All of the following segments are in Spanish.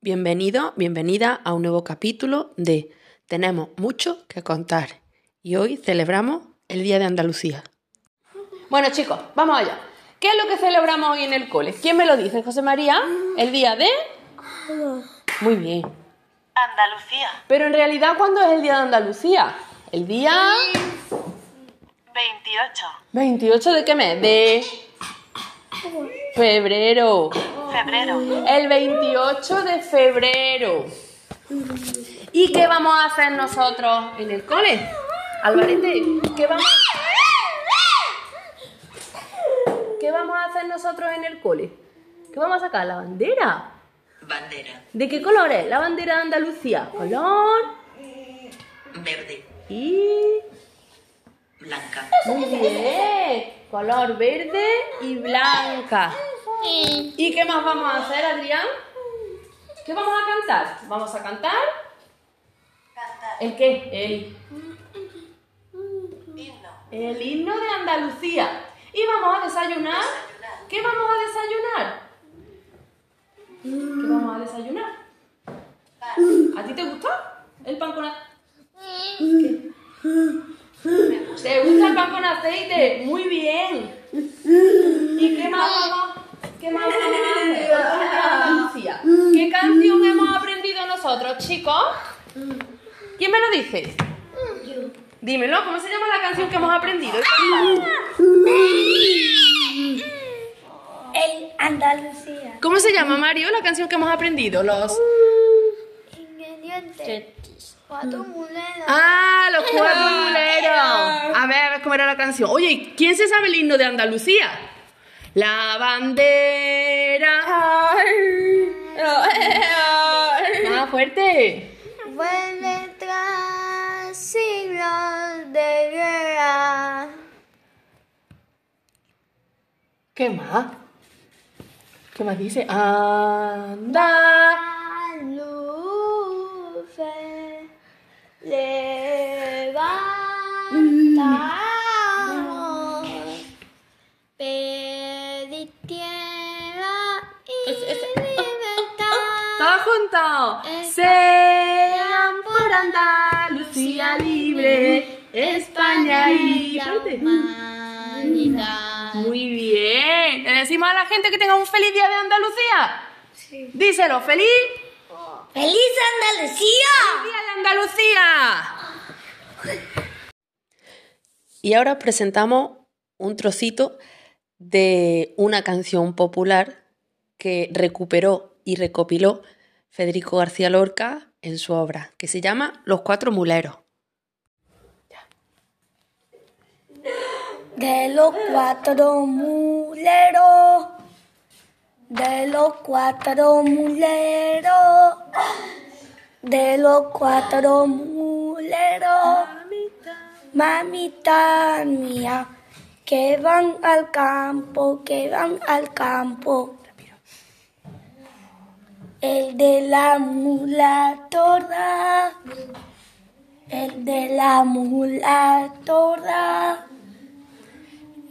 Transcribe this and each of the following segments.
Bienvenido, bienvenida a un nuevo capítulo de Tenemos mucho que contar y hoy celebramos el Día de Andalucía. Bueno chicos, vamos allá. ¿Qué es lo que celebramos hoy en el cole? ¿Quién me lo dice, José María? El día de... Muy bien. Andalucía. Pero en realidad, ¿cuándo es el Día de Andalucía? El día... 28. 28 de qué mes? De... Febrero. Febrero. El 28 de febrero. ¿Y qué vamos a hacer nosotros en el cole? Alvarete, ¿qué vamos, ¿qué vamos a hacer nosotros en el cole? ¿Qué vamos a sacar? ¿La bandera? Bandera. ¿De qué color es la bandera de Andalucía? Color Verde. y... Blanca. Muy bien. Color verde y blanca. ¿Y qué más vamos a hacer, Adrián? ¿Qué vamos a cantar? ¿Vamos a cantar? Cantar. ¿El qué? El, Himno. el himno de Andalucía. ¿Y vamos a desayunar? Desayunar. ¿Qué vamos a desayunar? ¿Qué vamos a desayunar? Pan. ¿A ti te gustó el pan con aceite? ¿Te gusta el pan con aceite? Muy bien. ¿Y qué más nosotros, chicos? ¿Quién me lo dice? Dímelo, ¿cómo se llama la canción que hemos aprendido? En Andalucía. ¿Cómo se llama, Mario, la canción que hemos aprendido? Los... Ingredientes. Cuatro muleros. Ah, los cuatro muleros. A ver, a ver cómo era la canción. Oye, ¿quién se sabe el himno de Andalucía? La bandera. Fuerte. Vuelve tras siglos de guerra. ¿Qué más? ¿Qué más dice? Anda. Luce. Sean por Andalucía libre, España y humanidad. Muy bien. ¿Le decimos a la gente que tenga un feliz día de Andalucía? Sí. Díselo, feliz ¡Feliz Andalucía! día de Andalucía. Y ahora os presentamos un trocito de una canción popular que recuperó y recopiló Federico García Lorca en su obra, que se llama Los Cuatro Muleros. De los cuatro muleros, de los cuatro muleros, de los cuatro muleros, mamita mía, que van al campo, que van al campo. El de la mula torda, el de la mula torda.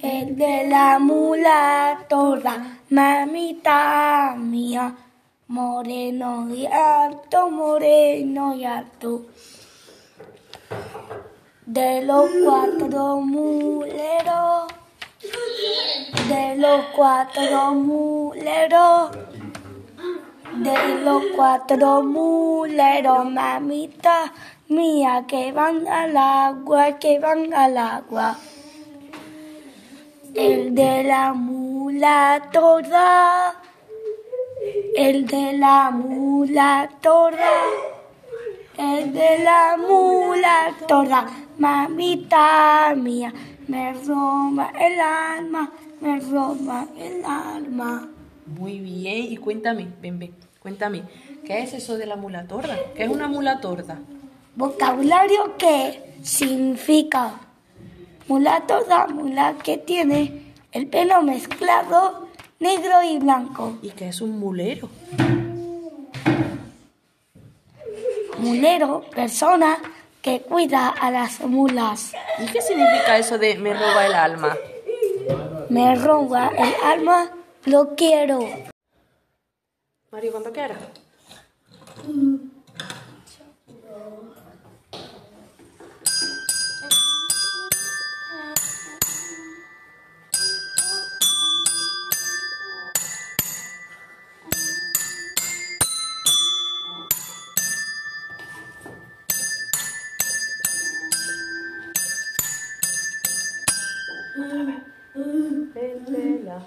El de la mula torda, mamita mía, moreno y alto, moreno y alto. De los cuatro muleros, de los cuatro muleros, de los cuatro muleros, mamita mía, que van al agua, que van al agua. El de la mula torda, el de la mula torda, el de la mula torda, mamita mía, me roba el alma, me roba el alma. Muy bien, y cuéntame, ven, ven, cuéntame, ¿qué es eso de la mula torda? ¿Qué es una mula torda? Vocabulario que significa mula torda, mula que tiene el pelo mezclado negro y blanco. ¿Y qué es un mulero? Mulero, persona que cuida a las mulas. ¿Y qué significa eso de me roba el alma? Me roba el alma, lo quiero. Mario, cuando quieras. Estela.